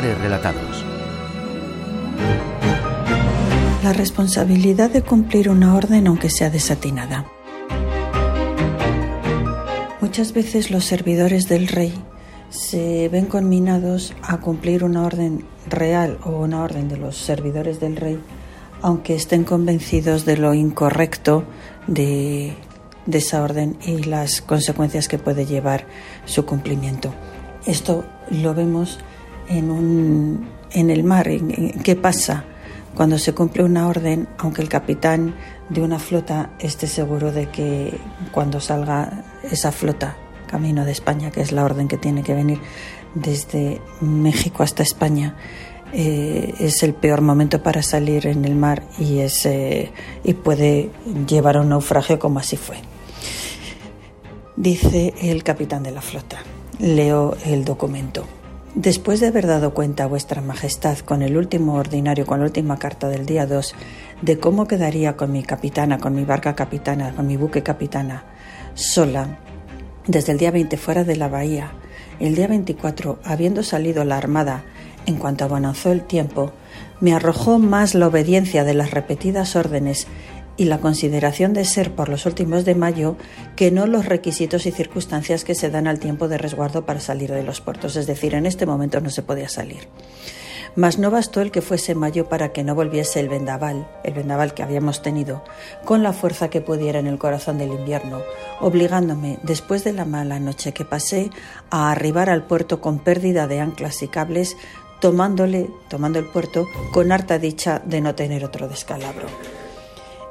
Relatados. La responsabilidad de cumplir una orden aunque sea desatinada. Muchas veces los servidores del rey se ven conminados a cumplir una orden real o una orden de los servidores del rey, aunque estén convencidos de lo incorrecto de, esa orden y las consecuencias que puede llevar su cumplimiento. Esto lo vemos en, un, en el mar. ¿Qué pasa cuando se cumple una orden, aunque el capitán de una flota esté seguro de que cuando salga esa flota camino de España, que es la orden que tiene que venir desde México hasta España, eh, es el peor momento para salir en el mar y, es, eh, y puede llevar a un naufragio como así fue. Dice el capitán de la flota. Leo el documento. Después de haber dado cuenta a vuestra majestad con el último ordinario, con la última carta del día 2, de cómo quedaría con mi capitana, con mi barca capitana, con mi buque capitana, sola, desde el día 20 fuera de la bahía, el día 24, habiendo salido la armada, en cuanto abonanzó el tiempo, me arrojó más la obediencia de las repetidas órdenes y la consideración de ser por los últimos de mayo que no los requisitos y circunstancias que se dan al tiempo de resguardo para salir de los puertos, es decir, en este momento no se podía salir. Mas no bastó el que fuese mayo para que no volviese el vendaval, el vendaval que habíamos tenido, con la fuerza que pudiera en el corazón del invierno, obligándome, después de la mala noche que pasé, a arribar al puerto con pérdida de anclas y cables, tomándole, tomando el puerto, con harta dicha de no tener otro descalabro.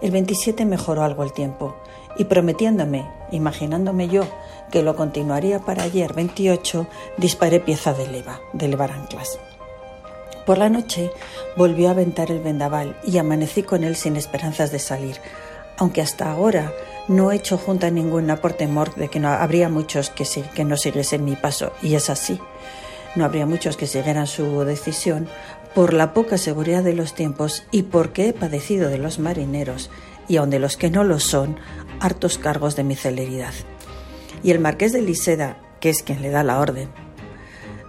El 27 mejoró algo el tiempo, y prometiéndome, imaginándome yo, que lo continuaría para ayer 28, disparé pieza de leva, de levar anclas. Por la noche volvió a aventar el vendaval y amanecí con él sin esperanzas de salir, aunque hasta ahora no he hecho junta ninguna por temor de que no habría muchos que, que no siguiesen mi paso, y es así. No habría muchos que siguieran su decisión por la poca seguridad de los tiempos y porque he padecido de los marineros, y aun de los que no lo son, hartos cargos de mi celeridad. Y el marqués de Liseda, que es quien le da la orden,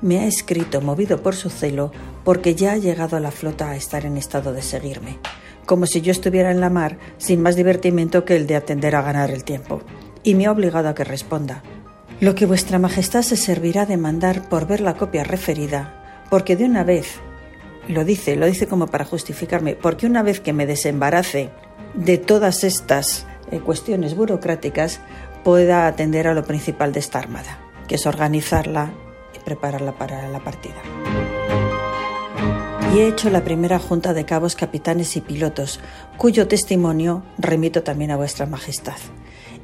me ha escrito, movido por su celo, porque ya ha llegado la flota a estar en estado de seguirme, como si yo estuviera en la mar sin más divertimento que el de atender a ganar el tiempo, y me ha obligado a que responda. Lo que vuestra Majestad se servirá de mandar por ver la copia referida, porque de una vez, lo dice, lo dice como para justificarme, porque una vez que me desembarace de todas estas eh, cuestiones burocráticas, pueda atender a lo principal de esta armada, que es organizarla y prepararla para la partida y he hecho la primera junta de cabos, capitanes y pilotos, cuyo testimonio remito también a vuestra Majestad.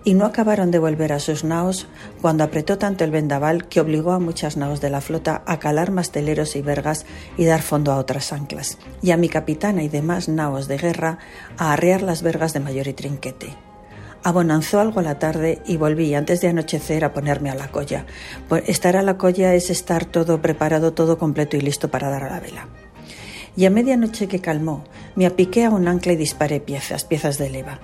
Y no acabaron de volver a sus naos cuando apretó tanto el vendaval que obligó a muchas naos de la flota a calar masteleros y vergas y dar fondo a otras anclas, y a mi capitana y demás naos de guerra a arrear las vergas de mayor y trinquete. Abonanzó algo a la tarde y volví antes de anochecer a ponerme a la colla. Pues estar a la colla es estar todo preparado, todo completo y listo para dar a la vela y a medianoche que calmó, me apiqué a un ancla y disparé piezas, piezas de leva.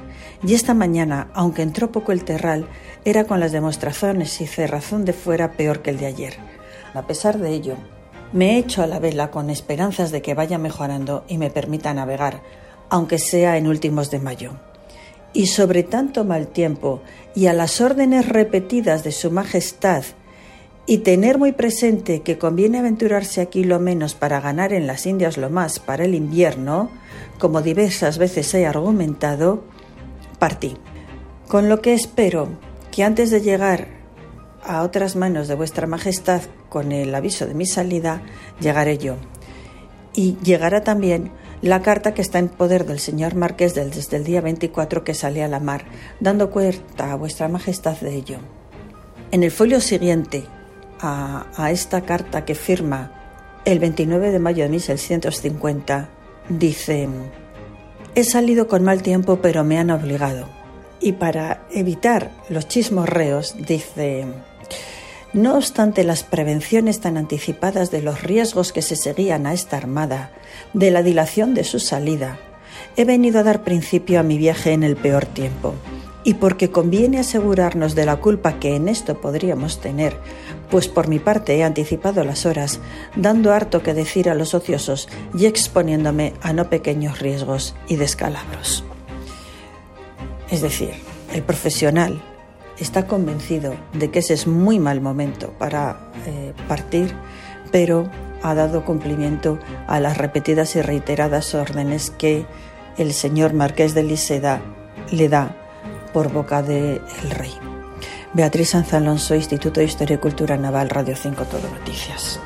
Y esta mañana, aunque entró poco el terral, era con las demostraciones y cerrazón de fuera peor que el de ayer. A pesar de ello, me he hecho a la vela con esperanzas de que vaya mejorando y me permita navegar, aunque sea en últimos de mayo. Y sobre tanto mal tiempo y a las órdenes repetidas de Su Majestad y tener muy presente que conviene aventurarse aquí lo menos para ganar en las Indias lo más para el invierno, como diversas veces he argumentado, partí. Con lo que espero que antes de llegar a otras manos de vuestra Majestad con el aviso de mi salida, llegaré yo. Y llegará también la carta que está en poder del señor Marqués desde el día 24 que sale a la mar, dando cuenta a vuestra Majestad de ello. En el folio siguiente, a, esta carta que firma el 29 de mayo de 1650, dice, he salido con mal tiempo pero me han obligado. Y para evitar los chismorreos, dice, no obstante las prevenciones tan anticipadas de los riesgos que se seguían a esta armada, de la dilación de su salida, he venido a dar principio a mi viaje en el peor tiempo y porque conviene asegurarnos de la culpa que en esto podríamos tener, pues por mi parte he anticipado las horas, dando harto que decir a los ociosos y exponiéndome a no pequeños riesgos y descalabros. Es decir, el profesional está convencido de que ese es muy mal momento para eh, partir, pero ha dado cumplimiento a las repetidas y reiteradas órdenes que el señor Marqués de Liseda le da por boca del rey. Beatriz Sanz Alonso, Instituto de Historia y Cultura Naval, Radio 5 Todo Noticias.